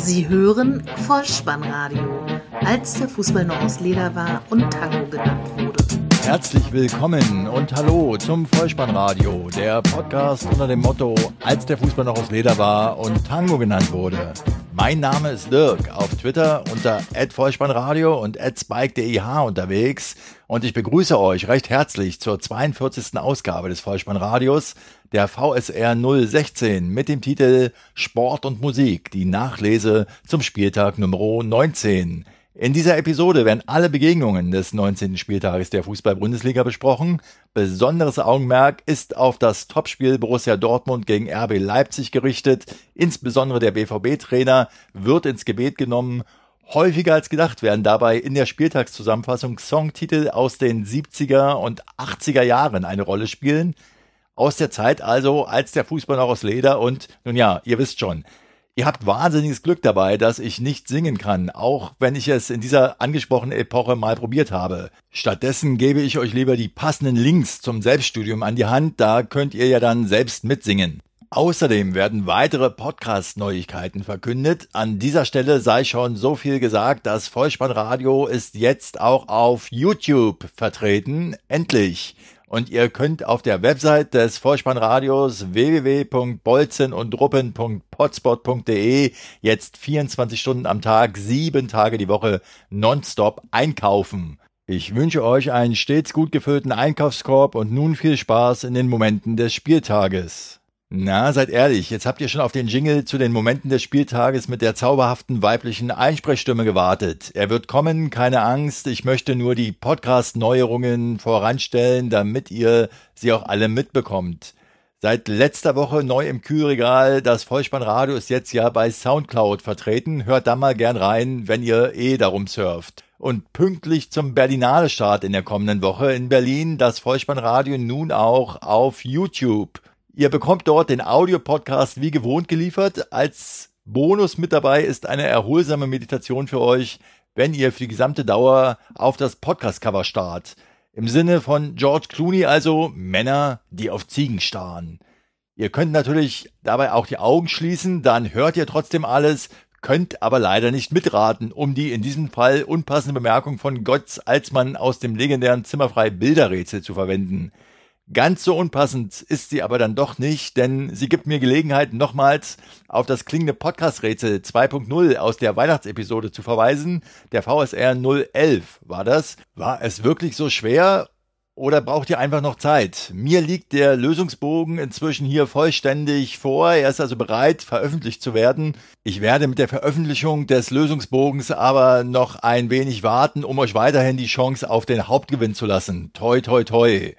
Sie hören Vollspannradio, als der Fußball noch aus Leder war und Tango genannt wurde. Herzlich willkommen und hallo zum Vollspannradio, der Podcast unter dem Motto, als der Fußball noch aus Leder war und Tango genannt wurde. Mein Name ist Dirk, auf Twitter unter @vollspannradio und @spike.deh unterwegs und ich begrüße euch recht herzlich zur 42. Ausgabe des Vollspannradios, der VSR 016 mit dem Titel Sport und Musik, die Nachlese zum Spieltag Nummer 19. In dieser Episode werden alle Begegnungen des 19. Spieltages der Fußball-Bundesliga besprochen. Besonderes Augenmerk ist auf das Topspiel Borussia Dortmund gegen RB Leipzig gerichtet. Insbesondere der BVB-Trainer wird ins Gebet genommen. Häufiger als gedacht werden dabei in der Spieltagszusammenfassung Songtitel aus den 70er und 80er Jahren eine Rolle spielen. Aus der Zeit also, als der Fußball noch aus Leder und, nun ja, ihr wisst schon, Ihr habt wahnsinniges Glück dabei, dass ich nicht singen kann, auch wenn ich es in dieser angesprochenen Epoche mal probiert habe. Stattdessen gebe ich euch lieber die passenden Links zum Selbststudium an die Hand, da könnt ihr ja dann selbst mitsingen. Außerdem werden weitere Podcast-Neuigkeiten verkündet. An dieser Stelle sei schon so viel gesagt, das Vollspannradio ist jetzt auch auf YouTube vertreten. Endlich! Und ihr könnt auf der Website des Vorspannradios www.bolzenundruppen.potspot.de jetzt 24 Stunden am Tag, sieben Tage die Woche nonstop einkaufen. Ich wünsche euch einen stets gut gefüllten Einkaufskorb und nun viel Spaß in den Momenten des Spieltages. Na, seid ehrlich, jetzt habt ihr schon auf den Jingle zu den Momenten des Spieltages mit der zauberhaften weiblichen Einsprechstimme gewartet. Er wird kommen, keine Angst. Ich möchte nur die Podcast-Neuerungen voranstellen, damit ihr sie auch alle mitbekommt. Seit letzter Woche neu im Kühlregal. Das Vollspannradio ist jetzt ja bei Soundcloud vertreten. Hört da mal gern rein, wenn ihr eh darum surft. Und pünktlich zum Berlinale-Start in der kommenden Woche in Berlin das Vollspannradio nun auch auf YouTube. Ihr bekommt dort den Audiopodcast wie gewohnt geliefert. Als Bonus mit dabei ist eine erholsame Meditation für euch, wenn ihr für die gesamte Dauer auf das Podcast-Cover starrt. Im Sinne von George Clooney also Männer, die auf Ziegen starren. Ihr könnt natürlich dabei auch die Augen schließen, dann hört ihr trotzdem alles, könnt aber leider nicht mitraten, um die in diesem Fall unpassende Bemerkung von Götz Alsmann aus dem legendären Zimmerfrei Bilderrätsel zu verwenden. Ganz so unpassend ist sie aber dann doch nicht, denn sie gibt mir Gelegenheit, nochmals auf das klingende Podcast-Rätsel 2.0 aus der Weihnachtsepisode zu verweisen. Der VSR 011 war das. War es wirklich so schwer oder braucht ihr einfach noch Zeit? Mir liegt der Lösungsbogen inzwischen hier vollständig vor. Er ist also bereit, veröffentlicht zu werden. Ich werde mit der Veröffentlichung des Lösungsbogens aber noch ein wenig warten, um euch weiterhin die Chance auf den Hauptgewinn zu lassen. Toi, toi, toi.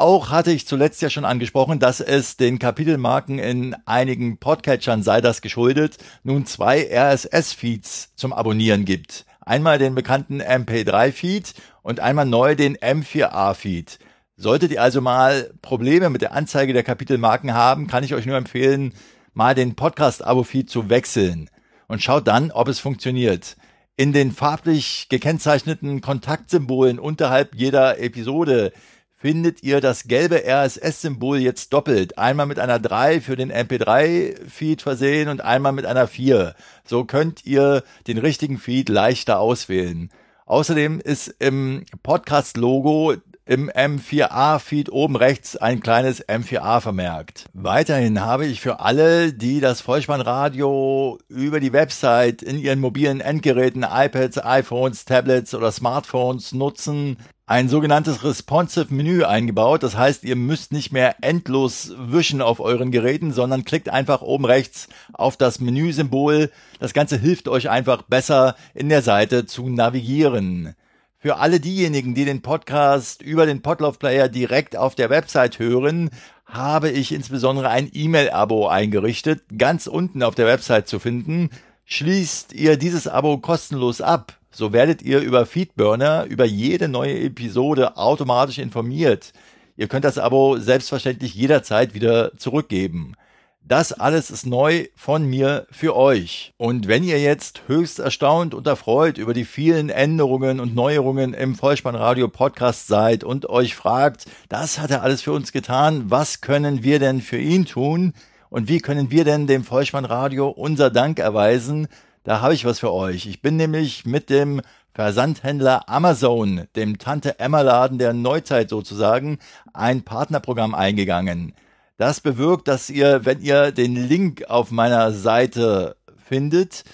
Auch hatte ich zuletzt ja schon angesprochen, dass es den Kapitelmarken in einigen Podcatchern sei das geschuldet, nun zwei RSS-Feeds zum Abonnieren gibt. Einmal den bekannten MP3-Feed und einmal neu den M4A-Feed. Solltet ihr also mal Probleme mit der Anzeige der Kapitelmarken haben, kann ich euch nur empfehlen, mal den Podcast-Abo-Feed zu wechseln und schaut dann, ob es funktioniert. In den farblich gekennzeichneten Kontaktsymbolen unterhalb jeder Episode findet ihr das gelbe RSS-Symbol jetzt doppelt. Einmal mit einer 3 für den MP3-Feed versehen und einmal mit einer 4. So könnt ihr den richtigen Feed leichter auswählen. Außerdem ist im Podcast-Logo im M4A-Feed oben rechts ein kleines M4A vermerkt. Weiterhin habe ich für alle, die das Vollspannradio über die Website in ihren mobilen Endgeräten, iPads, iPhones, Tablets oder Smartphones nutzen, ein sogenanntes Responsive Menü eingebaut. Das heißt, ihr müsst nicht mehr endlos wischen auf euren Geräten, sondern klickt einfach oben rechts auf das Menüsymbol. Das Ganze hilft euch einfach besser in der Seite zu navigieren. Für alle diejenigen, die den Podcast über den Podlove Player direkt auf der Website hören, habe ich insbesondere ein E-Mail-Abo eingerichtet, ganz unten auf der Website zu finden. Schließt ihr dieses Abo kostenlos ab, so werdet ihr über Feedburner über jede neue Episode automatisch informiert. Ihr könnt das Abo selbstverständlich jederzeit wieder zurückgeben. Das alles ist neu von mir für euch. Und wenn ihr jetzt höchst erstaunt und erfreut über die vielen Änderungen und Neuerungen im Vollspannradio Podcast seid und euch fragt, das hat er alles für uns getan, was können wir denn für ihn tun? Und wie können wir denn dem Vollspannradio unser Dank erweisen? Da habe ich was für euch. Ich bin nämlich mit dem Versandhändler Amazon, dem Tante Emma Laden der Neuzeit sozusagen, ein Partnerprogramm eingegangen. Das bewirkt, dass ihr, wenn ihr den Link auf meiner Seite findet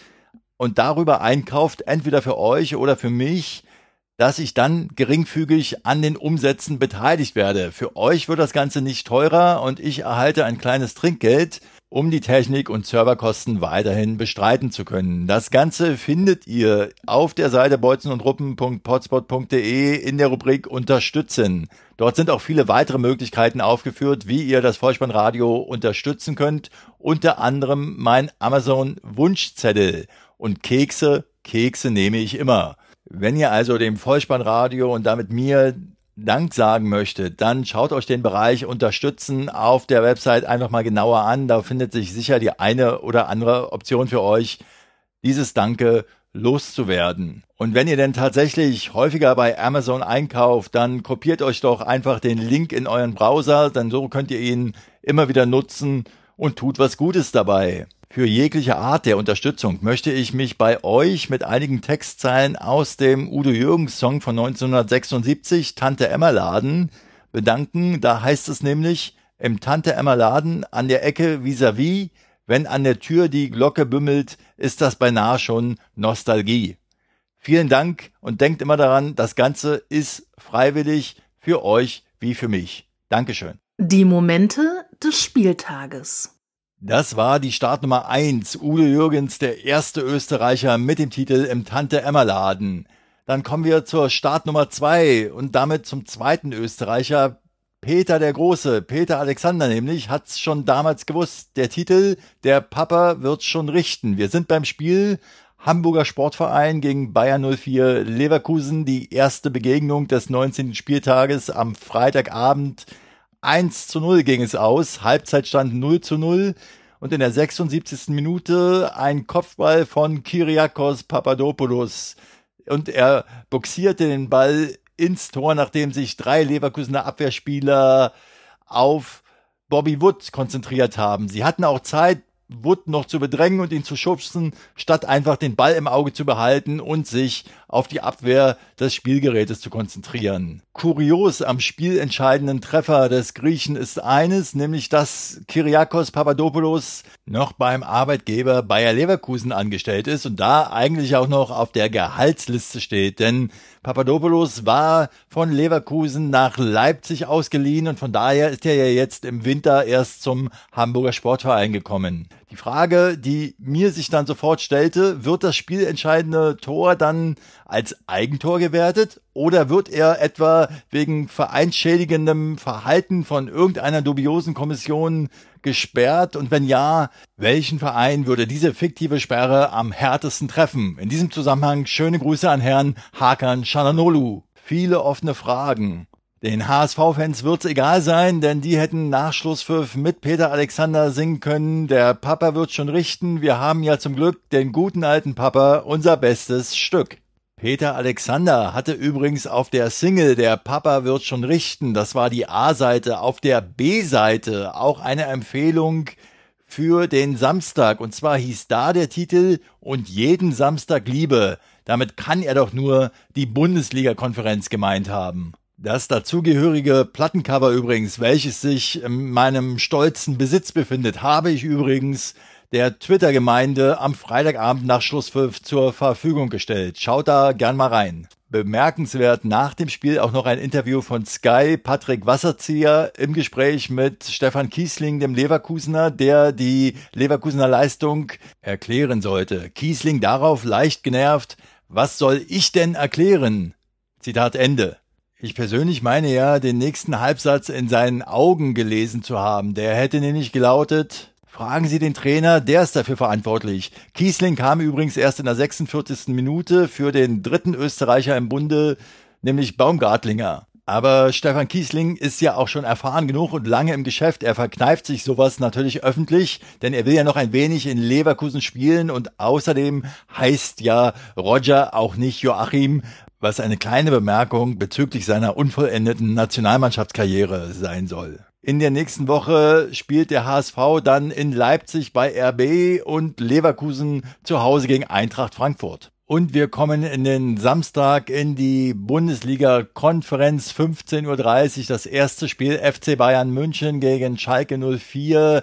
und darüber einkauft, entweder für euch oder für mich, dass ich dann geringfügig an den Umsätzen beteiligt werde. Für euch wird das Ganze nicht teurer und ich erhalte ein kleines Trinkgeld um die Technik und Serverkosten weiterhin bestreiten zu können. Das Ganze findet ihr auf der Seite bolzenundruppen.potspot.de in der Rubrik Unterstützen. Dort sind auch viele weitere Möglichkeiten aufgeführt, wie ihr das Vollspannradio unterstützen könnt. Unter anderem mein Amazon Wunschzettel und Kekse. Kekse nehme ich immer. Wenn ihr also dem Vollspannradio und damit mir Dank sagen möchte, dann schaut euch den Bereich Unterstützen auf der Website einfach mal genauer an. Da findet sich sicher die eine oder andere Option für euch, dieses Danke loszuwerden. Und wenn ihr denn tatsächlich häufiger bei Amazon einkauft, dann kopiert euch doch einfach den Link in euren Browser, denn so könnt ihr ihn immer wieder nutzen und tut was Gutes dabei. Für jegliche Art der Unterstützung möchte ich mich bei euch mit einigen Textzeilen aus dem Udo Jürgens Song von 1976 Tante Emma Laden bedanken. Da heißt es nämlich im Tante Emma Laden an der Ecke vis-à-vis, -vis, wenn an der Tür die Glocke bümmelt, ist das beinahe schon Nostalgie. Vielen Dank und denkt immer daran, das Ganze ist freiwillig für euch wie für mich. Dankeschön. Die Momente des Spieltages. Das war die Startnummer 1. Udo Jürgens, der erste Österreicher mit dem Titel im Tante Emma Laden. Dann kommen wir zur Startnummer 2 und damit zum zweiten Österreicher, Peter der Große. Peter Alexander nämlich hat's schon damals gewusst. Der Titel, der Papa wird's schon richten. Wir sind beim Spiel Hamburger Sportverein gegen Bayern 04 Leverkusen. Die erste Begegnung des 19. Spieltages am Freitagabend 1 zu 0 ging es aus, Halbzeitstand 0 zu 0 und in der 76. Minute ein Kopfball von Kyriakos Papadopoulos und er boxierte den Ball ins Tor, nachdem sich drei Leverkusener Abwehrspieler auf Bobby Wood konzentriert haben. Sie hatten auch Zeit, Wood noch zu bedrängen und ihn zu schubsen, statt einfach den Ball im Auge zu behalten und sich auf die Abwehr des Spielgerätes zu konzentrieren. Kurios am spielentscheidenden Treffer des Griechen ist eines, nämlich dass Kyriakos Papadopoulos noch beim Arbeitgeber Bayer Leverkusen angestellt ist und da eigentlich auch noch auf der Gehaltsliste steht, denn Papadopoulos war von Leverkusen nach Leipzig ausgeliehen und von daher ist er ja jetzt im Winter erst zum Hamburger Sportverein gekommen. Die Frage, die mir sich dann sofort stellte, wird das spielentscheidende Tor dann als Eigentor gewertet oder wird er etwa wegen vereinschädigendem Verhalten von irgendeiner dubiosen Kommission gesperrt? Und wenn ja, welchen Verein würde diese fiktive Sperre am härtesten treffen? In diesem Zusammenhang schöne Grüße an Herrn Hakan Shananolu. Viele offene Fragen. Den HSV-Fans wird's egal sein, denn die hätten Nachschlusspfiff mit Peter Alexander singen können. Der Papa wird schon richten. Wir haben ja zum Glück den guten alten Papa, unser bestes Stück. Peter Alexander hatte übrigens auf der Single Der Papa wird schon richten, das war die A-Seite, auf der B-Seite auch eine Empfehlung für den Samstag. Und zwar hieß da der Titel Und jeden Samstag Liebe. Damit kann er doch nur die Bundesliga-Konferenz gemeint haben. Das dazugehörige Plattencover übrigens, welches sich in meinem stolzen Besitz befindet, habe ich übrigens der Twitter-Gemeinde am Freitagabend nach Schlusspfiff zur Verfügung gestellt. Schaut da gern mal rein. Bemerkenswert nach dem Spiel auch noch ein Interview von Sky, Patrick Wasserzieher im Gespräch mit Stefan Kiesling, dem Leverkusener, der die Leverkusener Leistung erklären sollte. Kiesling darauf leicht genervt, was soll ich denn erklären? Zitat Ende. Ich persönlich meine ja, den nächsten Halbsatz in seinen Augen gelesen zu haben. Der hätte nämlich gelautet, Fragen Sie den Trainer, der ist dafür verantwortlich. Kiesling kam übrigens erst in der 46. Minute für den dritten Österreicher im Bunde, nämlich Baumgartlinger. Aber Stefan Kiesling ist ja auch schon erfahren genug und lange im Geschäft. Er verkneift sich sowas natürlich öffentlich, denn er will ja noch ein wenig in Leverkusen spielen und außerdem heißt ja Roger auch nicht Joachim, was eine kleine Bemerkung bezüglich seiner unvollendeten Nationalmannschaftskarriere sein soll. In der nächsten Woche spielt der HSV dann in Leipzig bei RB und Leverkusen zu Hause gegen Eintracht Frankfurt. Und wir kommen in den Samstag in die Bundesliga-Konferenz 15.30 Uhr. Das erste Spiel FC Bayern München gegen Schalke 04.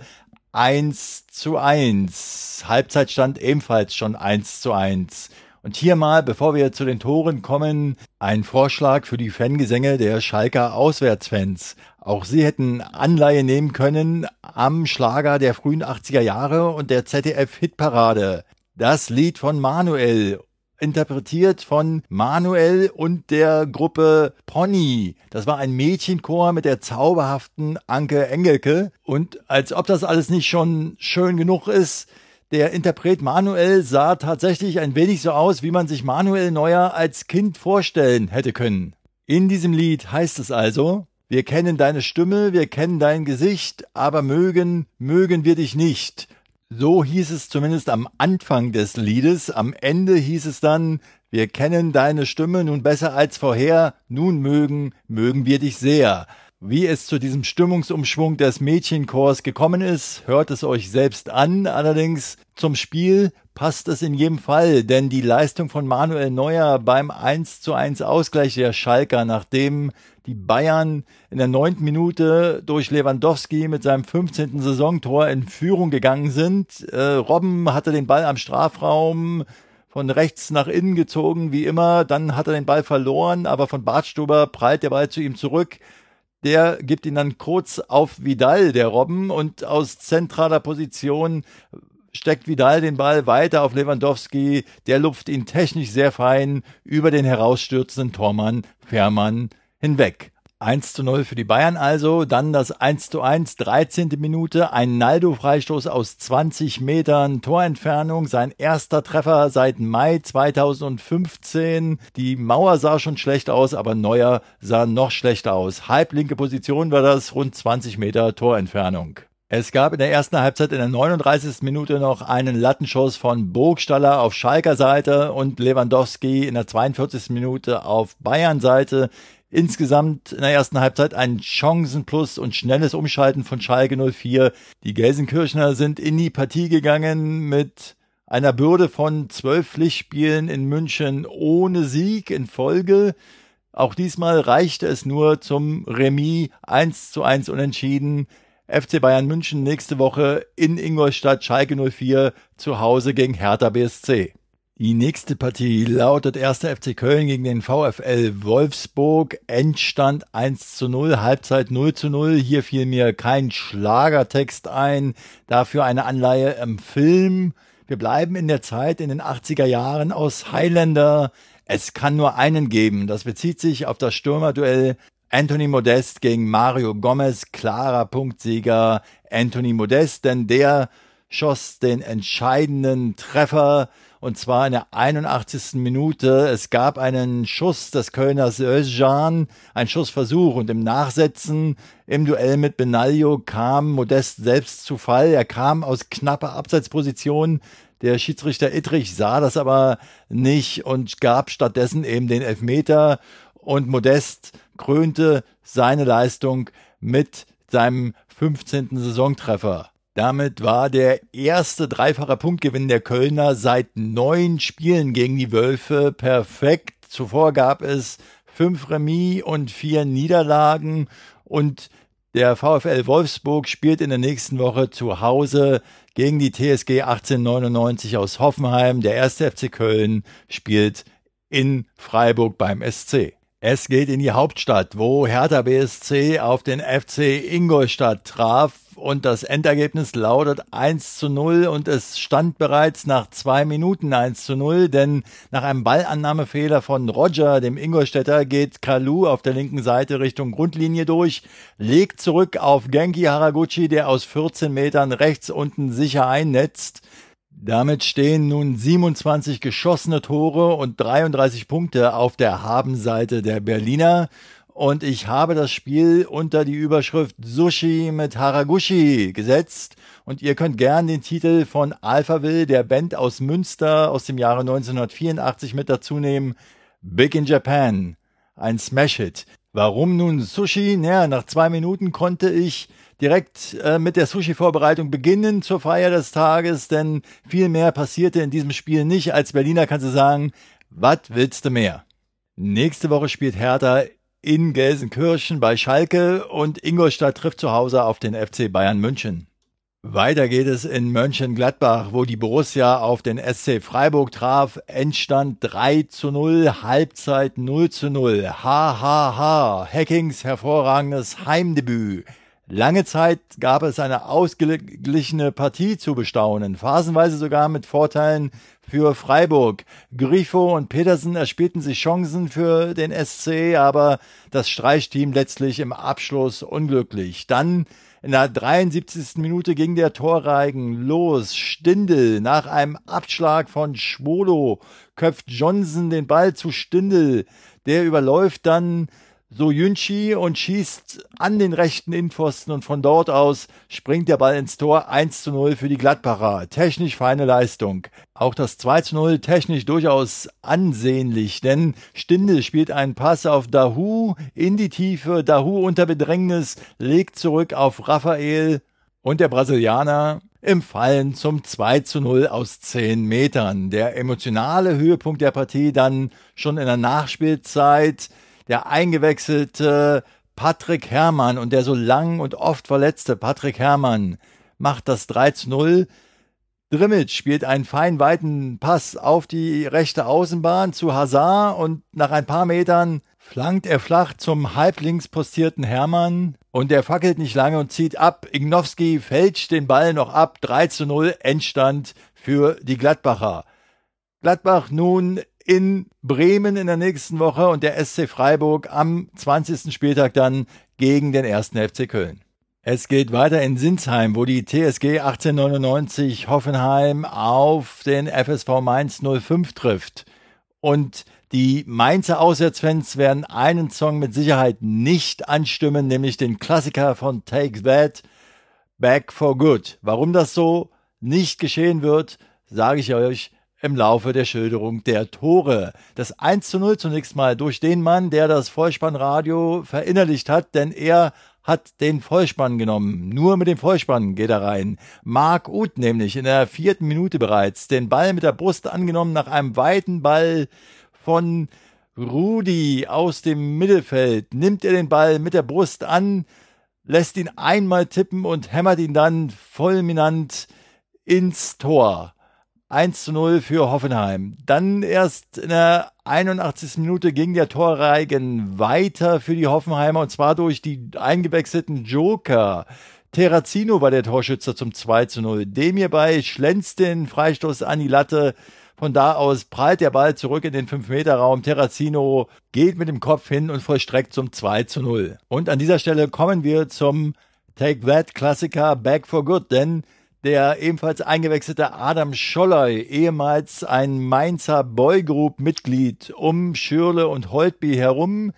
1 zu 1. Halbzeitstand ebenfalls schon 1 zu 1. Und hier mal, bevor wir zu den Toren kommen, ein Vorschlag für die Fangesänge der Schalker Auswärtsfans. Auch sie hätten Anleihe nehmen können am Schlager der frühen 80er Jahre und der ZDF-Hitparade. Das Lied von Manuel, interpretiert von Manuel und der Gruppe Pony. Das war ein Mädchenchor mit der zauberhaften Anke Engelke. Und als ob das alles nicht schon schön genug ist, der Interpret Manuel sah tatsächlich ein wenig so aus, wie man sich Manuel Neuer als Kind vorstellen hätte können. In diesem Lied heißt es also, wir kennen deine Stimme, wir kennen dein Gesicht, aber mögen, mögen wir dich nicht. So hieß es zumindest am Anfang des Liedes. Am Ende hieß es dann, wir kennen deine Stimme nun besser als vorher, nun mögen, mögen wir dich sehr. Wie es zu diesem Stimmungsumschwung des Mädchenchors gekommen ist, hört es euch selbst an. Allerdings zum Spiel passt es in jedem Fall, denn die Leistung von Manuel Neuer beim 1 zu 1 Ausgleich der Schalker, nachdem die Bayern in der neunten Minute durch Lewandowski mit seinem 15. Saisontor in Führung gegangen sind. Äh, Robben hatte den Ball am Strafraum von rechts nach innen gezogen, wie immer. Dann hat er den Ball verloren, aber von Bartstuber prallt der Ball zu ihm zurück. Der gibt ihn dann kurz auf Vidal, der Robben, und aus zentraler Position steckt Vidal den Ball weiter auf Lewandowski. Der lupft ihn technisch sehr fein über den herausstürzenden Tormann Fährmann hinweg. 1 zu 0 für die Bayern also, dann das 1 zu 1, 13. Minute, ein Naldo-Freistoß aus 20 Metern Torentfernung, sein erster Treffer seit Mai 2015. Die Mauer sah schon schlecht aus, aber Neuer sah noch schlechter aus. Halblinke Position war das, rund 20 Meter Torentfernung. Es gab in der ersten Halbzeit in der 39. Minute noch einen Lattenschuss von Burgstaller auf Schalker Seite und Lewandowski in der 42. Minute auf Bayern Seite. Insgesamt in der ersten Halbzeit ein Chancenplus und schnelles Umschalten von Schalke 04. Die Gelsenkirchner sind in die Partie gegangen mit einer Bürde von zwölf Pflichtspielen in München ohne Sieg in Folge. Auch diesmal reichte es nur zum Remis 1 zu 1 unentschieden. FC Bayern München nächste Woche in Ingolstadt Schalke 04 zu Hause gegen Hertha BSC. Die nächste Partie lautet 1. FC Köln gegen den VfL Wolfsburg. Endstand 1 zu 0, Halbzeit 0 zu 0. Hier fiel mir kein Schlagertext ein, dafür eine Anleihe im Film. Wir bleiben in der Zeit in den 80er Jahren aus Highlander. Es kann nur einen geben. Das bezieht sich auf das Stürmerduell Anthony Modest gegen Mario Gomez. Klarer Punktsieger Anthony Modest, denn der schoss den entscheidenden Treffer und zwar in der 81. Minute. Es gab einen Schuss des Kölners Özcan, ein Schussversuch und im Nachsetzen im Duell mit Benaglio kam Modest selbst zu Fall. Er kam aus knapper Abseitsposition. Der Schiedsrichter Ittrich sah das aber nicht und gab stattdessen eben den Elfmeter und Modest krönte seine Leistung mit seinem 15. Saisontreffer. Damit war der erste dreifache Punktgewinn der Kölner seit neun Spielen gegen die Wölfe perfekt. Zuvor gab es fünf Remis und vier Niederlagen und der VfL Wolfsburg spielt in der nächsten Woche zu Hause gegen die TSG 1899 aus Hoffenheim. Der erste FC Köln spielt in Freiburg beim SC. Es geht in die Hauptstadt, wo Hertha BSC auf den FC Ingolstadt traf und das Endergebnis lautet 1 zu 0 und es stand bereits nach zwei Minuten 1 zu 0, denn nach einem Ballannahmefehler von Roger, dem Ingolstädter, geht Kalu auf der linken Seite Richtung Grundlinie durch, legt zurück auf Genki Haraguchi, der aus 14 Metern rechts unten sicher einnetzt. Damit stehen nun 27 geschossene Tore und 33 Punkte auf der Habenseite der Berliner und ich habe das Spiel unter die Überschrift Sushi mit Haraguchi gesetzt und ihr könnt gern den Titel von Alphaville, der Band aus Münster aus dem Jahre 1984 mit dazu nehmen. Big in Japan, ein Smash-Hit. Warum nun Sushi? Naja, nach zwei Minuten konnte ich direkt äh, mit der Sushi-Vorbereitung beginnen zur Feier des Tages, denn viel mehr passierte in diesem Spiel nicht. Als Berliner kannst du sagen, was willst du mehr? Nächste Woche spielt Hertha in Gelsenkirchen bei Schalke und Ingolstadt trifft zu Hause auf den FC Bayern München. Weiter geht es in Mönchengladbach, wo die Borussia auf den SC Freiburg traf. Endstand 3 zu 0, Halbzeit 0 zu 0. Ha, ha, ha. Hackings hervorragendes Heimdebüt. Lange Zeit gab es eine ausgeglichene Partie zu bestaunen, phasenweise sogar mit Vorteilen für Freiburg. Grifo und Petersen erspielten sich Chancen für den SC, aber das Streichteam letztlich im Abschluss unglücklich. Dann in der 73. Minute ging der Torreigen los. Stindel nach einem Abschlag von Schwolo köpft Johnson den Ball zu Stindel. Der überläuft dann so Yunchi und schießt an den rechten Innenpfosten und von dort aus springt der Ball ins Tor 1 zu 0 für die Gladbacher. Technisch feine Leistung. Auch das 2 zu 0 technisch durchaus ansehnlich, denn Stindel spielt einen Pass auf Dahu in die Tiefe. Dahu unter Bedrängnis legt zurück auf Raphael und der Brasilianer im Fallen zum 2 zu 0 aus 10 Metern. Der emotionale Höhepunkt der Partie dann schon in der Nachspielzeit der eingewechselte Patrick Herrmann und der so lang und oft verletzte Patrick Herrmann macht das 3 zu 0. Drimmitsch spielt einen fein weiten Pass auf die rechte Außenbahn zu Hazard und nach ein paar Metern flankt er flach zum halblinks postierten Hermann und der fackelt nicht lange und zieht ab. Ignowski fälscht den Ball noch ab. 3 zu 0 Endstand für die Gladbacher. Gladbach nun in Bremen in der nächsten Woche und der SC Freiburg am 20. Spieltag dann gegen den ersten FC Köln. Es geht weiter in Sinsheim, wo die TSG 1899 Hoffenheim auf den FSV Mainz 05 trifft. Und die Mainzer Auswärtsfans werden einen Song mit Sicherheit nicht anstimmen, nämlich den Klassiker von Take That, Back for Good. Warum das so nicht geschehen wird, sage ich euch im Laufe der Schilderung der Tore. Das 1 zu 0 zunächst mal durch den Mann, der das Vollspannradio verinnerlicht hat, denn er hat den Vollspann genommen. Nur mit dem Vollspann geht er rein. Mark Uth nämlich in der vierten Minute bereits den Ball mit der Brust angenommen nach einem weiten Ball von Rudi aus dem Mittelfeld. Nimmt er den Ball mit der Brust an, lässt ihn einmal tippen und hämmert ihn dann fulminant ins Tor. 1 zu 0 für Hoffenheim. Dann erst in der 81. Minute ging der Torreigen weiter für die Hoffenheimer und zwar durch die eingewechselten Joker. Terrazino war der Torschützer zum 2 zu 0. Dem hierbei schlänzt den Freistoß an die Latte. Von da aus prallt der Ball zurück in den 5-Meter-Raum. Terrazino geht mit dem Kopf hin und vollstreckt zum 2 zu 0. Und an dieser Stelle kommen wir zum Take That Klassiker Back for Good, denn der ebenfalls eingewechselte Adam Scholloy, ehemals ein Mainzer Boygroup-Mitglied, um Schürle und Holtby herum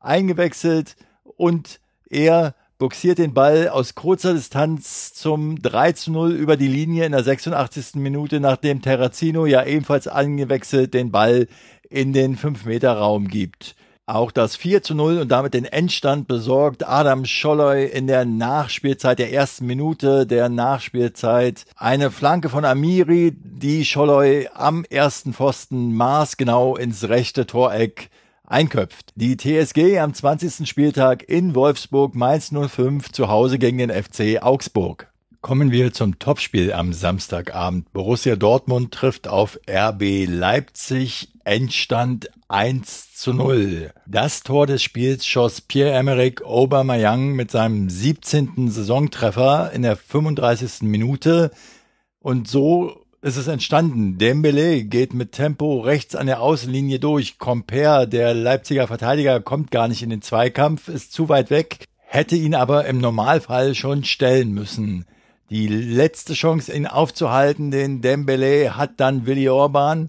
eingewechselt und er boxiert den Ball aus kurzer Distanz zum 3 zu 0 über die Linie in der 86. Minute, nachdem Terrazino ja ebenfalls eingewechselt den Ball in den 5-Meter-Raum gibt. Auch das 4 zu 0 und damit den Endstand besorgt Adam Scholloy in der Nachspielzeit der ersten Minute der Nachspielzeit. Eine Flanke von Amiri, die Scholloy am ersten Pfosten maßgenau ins rechte Toreck einköpft. Die TSG am 20. Spieltag in Wolfsburg Mainz 05 zu Hause gegen den FC Augsburg. Kommen wir zum Topspiel am Samstagabend. Borussia Dortmund trifft auf RB Leipzig. Endstand 1 zu 0. Das Tor des Spiels schoss Pierre-Emerick Aubameyang mit seinem 17. Saisontreffer in der 35. Minute. Und so ist es entstanden. Dembele geht mit Tempo rechts an der Außenlinie durch. Comper, der Leipziger Verteidiger, kommt gar nicht in den Zweikampf, ist zu weit weg, hätte ihn aber im Normalfall schon stellen müssen. Die letzte Chance, ihn aufzuhalten, den Dembele, hat dann Willi Orban.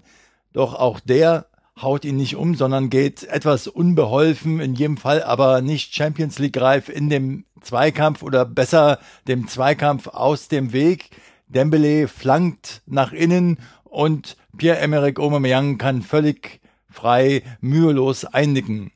Doch auch der haut ihn nicht um, sondern geht etwas unbeholfen, in jedem Fall aber nicht Champions League reif in dem Zweikampf oder besser dem Zweikampf aus dem Weg. Dembele flankt nach innen und Pierre-Emerick Aubameyang kann völlig frei, mühelos einnicken.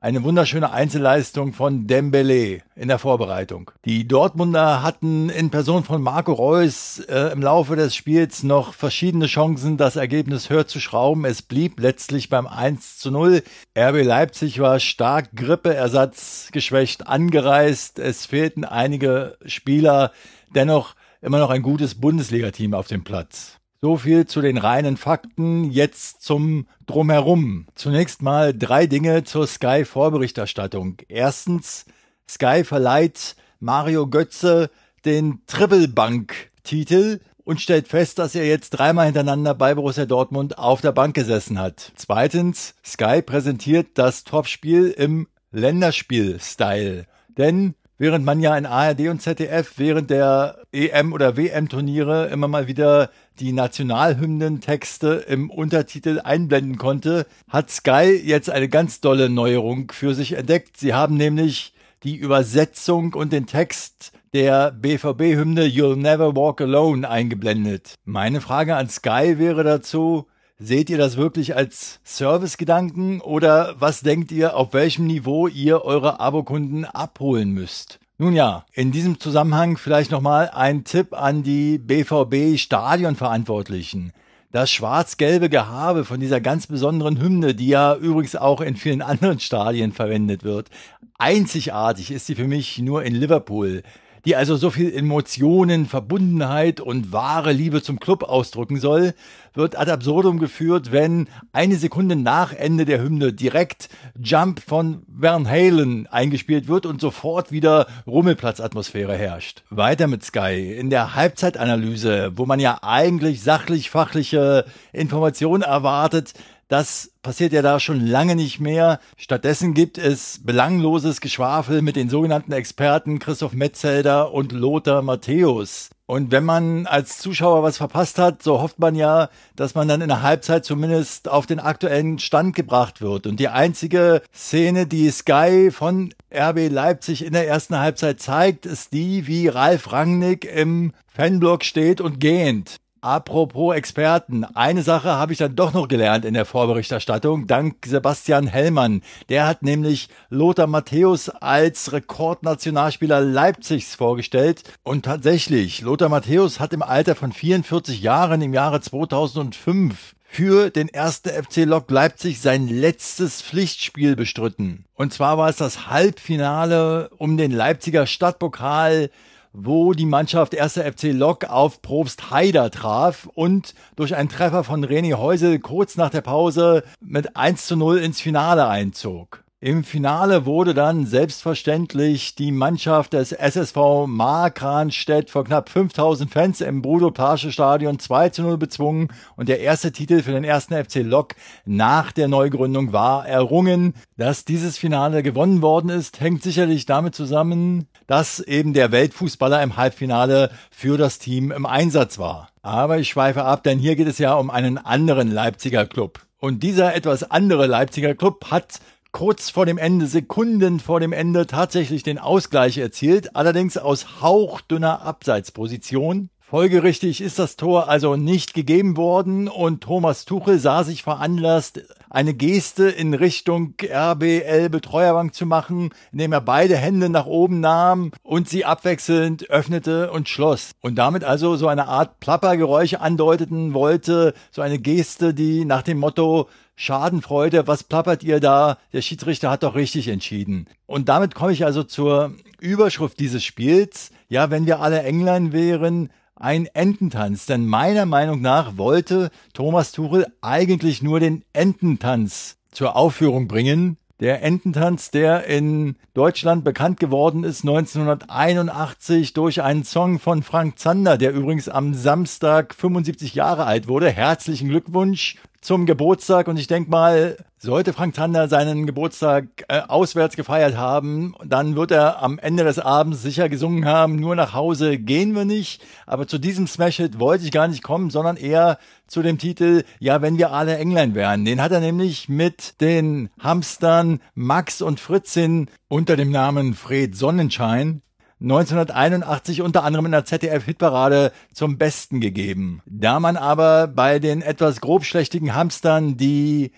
Eine wunderschöne Einzelleistung von Dembele in der Vorbereitung. Die Dortmunder hatten in Person von Marco Reus äh, im Laufe des Spiels noch verschiedene Chancen, das Ergebnis höher zu schrauben. Es blieb letztlich beim 1 zu 0. RB Leipzig war stark Grippeersatz geschwächt angereist. Es fehlten einige Spieler. Dennoch immer noch ein gutes Bundesliga-Team auf dem Platz. So viel zu den reinen Fakten. Jetzt zum Drumherum. Zunächst mal drei Dinge zur Sky Vorberichterstattung. Erstens, Sky verleiht Mario Götze den Triple Bank Titel und stellt fest, dass er jetzt dreimal hintereinander bei Borussia Dortmund auf der Bank gesessen hat. Zweitens, Sky präsentiert das Topspiel im Länderspiel-Style. Denn während man ja in ARD und ZDF während der EM oder WM Turniere immer mal wieder die Nationalhymnentexte im Untertitel einblenden konnte, hat Sky jetzt eine ganz dolle Neuerung für sich entdeckt. Sie haben nämlich die Übersetzung und den Text der BVB-Hymne You'll Never Walk Alone eingeblendet. Meine Frage an Sky wäre dazu, Seht ihr das wirklich als Servicegedanken oder was denkt ihr, auf welchem Niveau ihr eure Abokunden abholen müsst? Nun ja, in diesem Zusammenhang vielleicht nochmal ein Tipp an die BVB Stadionverantwortlichen. Das schwarz-gelbe Gehabe von dieser ganz besonderen Hymne, die ja übrigens auch in vielen anderen Stadien verwendet wird, einzigartig ist sie für mich nur in Liverpool die also so viel Emotionen, Verbundenheit und wahre Liebe zum Club ausdrücken soll, wird ad absurdum geführt, wenn eine Sekunde nach Ende der Hymne direkt Jump von Van Halen eingespielt wird und sofort wieder Rummelplatzatmosphäre herrscht. Weiter mit Sky. In der Halbzeitanalyse, wo man ja eigentlich sachlich-fachliche Informationen erwartet, das passiert ja da schon lange nicht mehr. Stattdessen gibt es belangloses Geschwafel mit den sogenannten Experten Christoph Metzelder und Lothar Matthäus. Und wenn man als Zuschauer was verpasst hat, so hofft man ja, dass man dann in der Halbzeit zumindest auf den aktuellen Stand gebracht wird. Und die einzige Szene, die Sky von RB Leipzig in der ersten Halbzeit zeigt, ist die, wie Ralf Rangnick im Fanblock steht und gähnt. Apropos Experten, eine Sache habe ich dann doch noch gelernt in der Vorberichterstattung, dank Sebastian Hellmann. Der hat nämlich Lothar Matthäus als Rekordnationalspieler Leipzigs vorgestellt. Und tatsächlich, Lothar Matthäus hat im Alter von 44 Jahren im Jahre 2005 für den ersten FC Lok Leipzig sein letztes Pflichtspiel bestritten. Und zwar war es das Halbfinale um den Leipziger Stadtpokal wo die Mannschaft 1. FC Lok auf Probst Haider traf und durch einen Treffer von René Häusel kurz nach der Pause mit 1 zu 0 ins Finale einzog. Im Finale wurde dann selbstverständlich die Mannschaft des SSV Markranstädt vor knapp 5000 Fans im Bruno Pasche Stadion 2 zu 0 bezwungen und der erste Titel für den ersten FC Lok nach der Neugründung war errungen. Dass dieses Finale gewonnen worden ist, hängt sicherlich damit zusammen, dass eben der Weltfußballer im Halbfinale für das Team im Einsatz war. Aber ich schweife ab, denn hier geht es ja um einen anderen Leipziger Club. Und dieser etwas andere Leipziger Club hat kurz vor dem Ende, Sekunden vor dem Ende tatsächlich den Ausgleich erzielt, allerdings aus hauchdünner Abseitsposition. Folgerichtig ist das Tor also nicht gegeben worden und Thomas Tuchel sah sich veranlasst, eine Geste in Richtung RBL Betreuerbank zu machen, indem er beide Hände nach oben nahm und sie abwechselnd öffnete und schloss. Und damit also so eine Art Plappergeräusche andeuteten wollte, so eine Geste, die nach dem Motto Schadenfreude, was plappert ihr da? Der Schiedsrichter hat doch richtig entschieden. Und damit komme ich also zur Überschrift dieses Spiels. Ja, wenn wir alle England wären, ein Ententanz. Denn meiner Meinung nach wollte Thomas Tuchel eigentlich nur den Ententanz zur Aufführung bringen. Der Ententanz, der in Deutschland bekannt geworden ist 1981 durch einen Song von Frank Zander, der übrigens am Samstag 75 Jahre alt wurde. Herzlichen Glückwunsch zum Geburtstag und ich denke mal, sollte Frank Zander seinen Geburtstag äh, auswärts gefeiert haben, dann wird er am Ende des Abends sicher gesungen haben, nur nach Hause gehen wir nicht. Aber zu diesem Smash-Hit wollte ich gar nicht kommen, sondern eher zu dem Titel, ja, wenn wir alle England wären. Den hat er nämlich mit den Hamstern Max und Fritzin unter dem Namen Fred Sonnenschein 1981 unter anderem in der ZDF-Hitparade zum Besten gegeben. Da man aber bei den etwas grobschlächtigen Hamstern die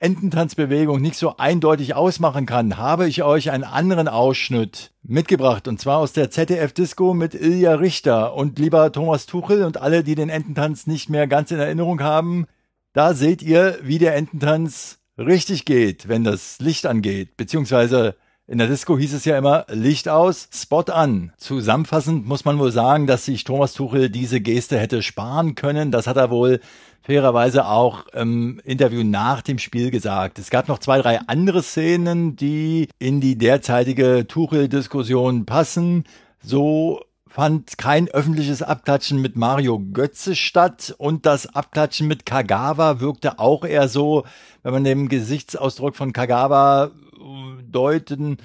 Ententanzbewegung nicht so eindeutig ausmachen kann, habe ich euch einen anderen Ausschnitt mitgebracht und zwar aus der ZDF Disco mit Ilja Richter und lieber Thomas Tuchel und alle, die den Ententanz nicht mehr ganz in Erinnerung haben. Da seht ihr, wie der Ententanz richtig geht, wenn das Licht angeht, beziehungsweise in der Disco hieß es ja immer Licht aus, Spot an. Zusammenfassend muss man wohl sagen, dass sich Thomas Tuchel diese Geste hätte sparen können. Das hat er wohl fairerweise auch im Interview nach dem Spiel gesagt. Es gab noch zwei, drei andere Szenen, die in die derzeitige Tuchel-Diskussion passen. So fand kein öffentliches Abklatschen mit Mario Götze statt und das Abklatschen mit Kagawa wirkte auch eher so, wenn man den Gesichtsausdruck von Kagawa äh, deuten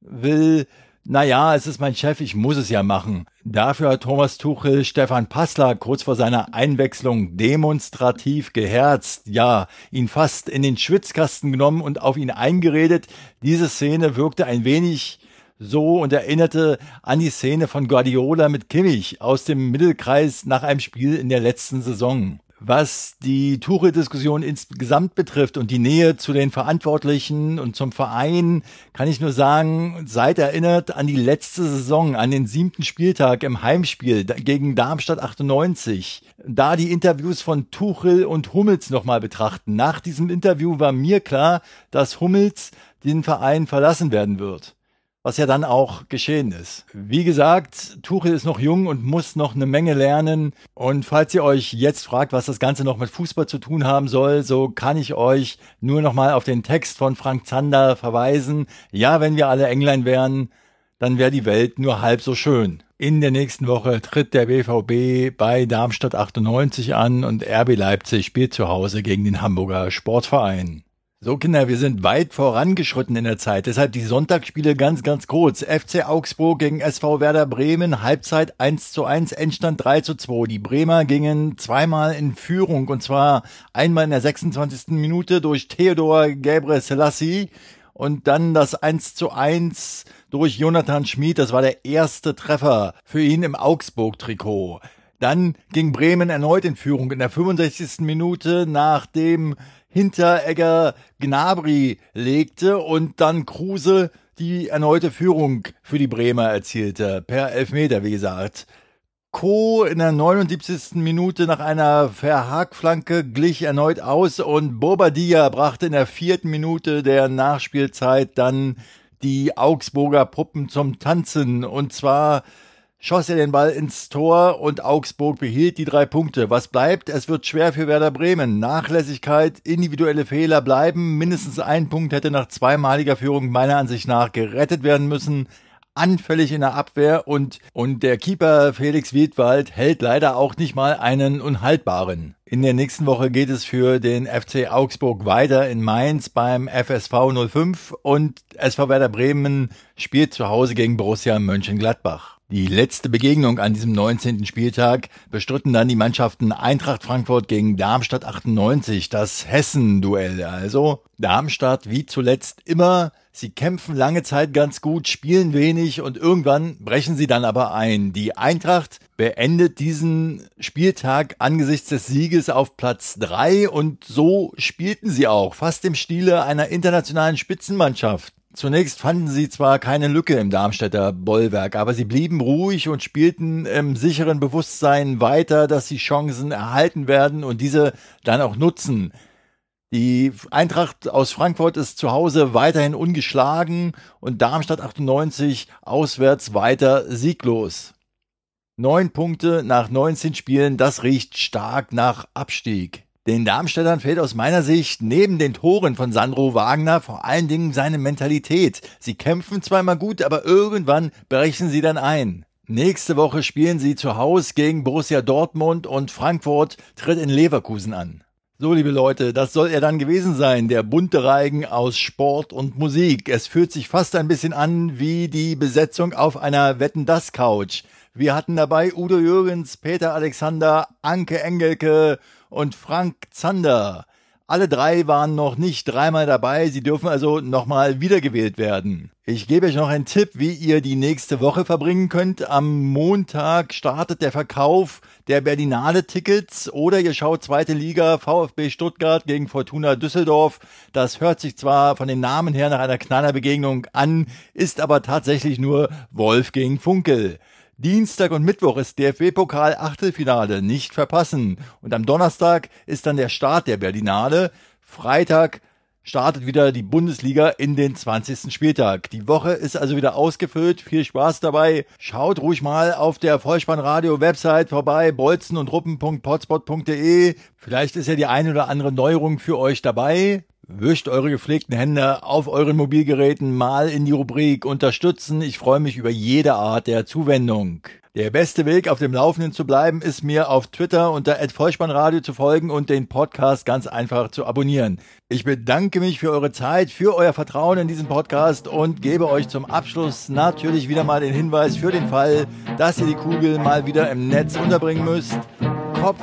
will, naja, es ist mein Chef, ich muss es ja machen. Dafür hat Thomas Tuchel Stefan Passler kurz vor seiner Einwechslung demonstrativ geherzt, ja, ihn fast in den Schwitzkasten genommen und auf ihn eingeredet. Diese Szene wirkte ein wenig so und erinnerte an die Szene von Guardiola mit Kimmich aus dem Mittelkreis nach einem Spiel in der letzten Saison. Was die Tuchel-Diskussion insgesamt betrifft und die Nähe zu den Verantwortlichen und zum Verein, kann ich nur sagen, seid erinnert an die letzte Saison, an den siebten Spieltag im Heimspiel gegen Darmstadt 98. Da die Interviews von Tuchel und Hummels nochmal betrachten. Nach diesem Interview war mir klar, dass Hummels den Verein verlassen werden wird was ja dann auch geschehen ist. Wie gesagt, Tuchel ist noch jung und muss noch eine Menge lernen. Und falls ihr euch jetzt fragt, was das Ganze noch mit Fußball zu tun haben soll, so kann ich euch nur noch mal auf den Text von Frank Zander verweisen. Ja, wenn wir alle Englein wären, dann wäre die Welt nur halb so schön. In der nächsten Woche tritt der BVB bei Darmstadt 98 an und RB Leipzig spielt zu Hause gegen den Hamburger Sportverein. So, Kinder, wir sind weit vorangeschritten in der Zeit. Deshalb die Sonntagsspiele ganz, ganz kurz. FC Augsburg gegen SV Werder Bremen. Halbzeit 1 zu 1, Endstand 3 zu 2. Die Bremer gingen zweimal in Führung und zwar einmal in der 26. Minute durch Theodor Gabriel Selassie und dann das 1 zu 1 durch Jonathan Schmid. Das war der erste Treffer für ihn im Augsburg-Trikot. Dann ging Bremen erneut in Führung in der 65. Minute, nachdem Hinteregger Gnabry legte und dann Kruse die erneute Führung für die Bremer erzielte, per Elfmeter, wie gesagt. Co. in der 79. Minute nach einer Verhagflanke glich erneut aus und Bobadilla brachte in der vierten Minute der Nachspielzeit dann die Augsburger Puppen zum Tanzen und zwar schoss er den Ball ins Tor und Augsburg behielt die drei Punkte. Was bleibt? Es wird schwer für Werder Bremen. Nachlässigkeit, individuelle Fehler bleiben. Mindestens ein Punkt hätte nach zweimaliger Führung meiner Ansicht nach gerettet werden müssen. Anfällig in der Abwehr und, und der Keeper Felix Wiedwald hält leider auch nicht mal einen unhaltbaren. In der nächsten Woche geht es für den FC Augsburg weiter in Mainz beim FSV 05 und SV Werder Bremen spielt zu Hause gegen Borussia Mönchengladbach. Die letzte Begegnung an diesem 19. Spieltag bestritten dann die Mannschaften Eintracht Frankfurt gegen Darmstadt 98, das Hessen-Duell also. Darmstadt wie zuletzt immer, sie kämpfen lange Zeit ganz gut, spielen wenig und irgendwann brechen sie dann aber ein. Die Eintracht beendet diesen Spieltag angesichts des Sieges auf Platz drei und so spielten sie auch, fast im Stile einer internationalen Spitzenmannschaft. Zunächst fanden sie zwar keine Lücke im Darmstädter Bollwerk, aber sie blieben ruhig und spielten im sicheren Bewusstsein weiter, dass sie Chancen erhalten werden und diese dann auch nutzen. Die Eintracht aus Frankfurt ist zu Hause weiterhin ungeschlagen und Darmstadt 98 auswärts weiter sieglos. Neun Punkte nach 19 Spielen, das riecht stark nach Abstieg. Den Darmstädtern fehlt aus meiner Sicht neben den Toren von Sandro Wagner vor allen Dingen seine Mentalität. Sie kämpfen zweimal gut, aber irgendwann brechen sie dann ein. Nächste Woche spielen sie zu Hause gegen Borussia Dortmund und Frankfurt tritt in Leverkusen an. So, liebe Leute, das soll er dann gewesen sein, der bunte Reigen aus Sport und Musik. Es fühlt sich fast ein bisschen an wie die Besetzung auf einer Wetten-Das-Couch. Wir hatten dabei Udo Jürgens, Peter Alexander, Anke Engelke und Frank Zander. Alle drei waren noch nicht dreimal dabei, sie dürfen also nochmal wiedergewählt werden. Ich gebe euch noch einen Tipp, wie ihr die nächste Woche verbringen könnt. Am Montag startet der Verkauf der Berlinale-Tickets oder ihr schaut zweite Liga VfB Stuttgart gegen Fortuna Düsseldorf. Das hört sich zwar von den Namen her nach einer Knallerbegegnung an, ist aber tatsächlich nur Wolf gegen Funkel. Dienstag und Mittwoch ist DFB-Pokal Achtelfinale, nicht verpassen. Und am Donnerstag ist dann der Start der Berlinale. Freitag startet wieder die Bundesliga in den 20. Spieltag. Die Woche ist also wieder ausgefüllt. Viel Spaß dabei. Schaut ruhig mal auf der Vollspannradio Website vorbei, bolzen und ruppen.potspot.de. Vielleicht ist ja die eine oder andere Neuerung für euch dabei. Wischt eure gepflegten Hände auf euren Mobilgeräten mal in die Rubrik Unterstützen. Ich freue mich über jede Art der Zuwendung. Der beste Weg, auf dem Laufenden zu bleiben, ist mir auf Twitter unter @vollspannradio zu folgen und den Podcast ganz einfach zu abonnieren. Ich bedanke mich für eure Zeit, für euer Vertrauen in diesen Podcast und gebe euch zum Abschluss natürlich wieder mal den Hinweis für den Fall, dass ihr die Kugel mal wieder im Netz unterbringen müsst. Kopf,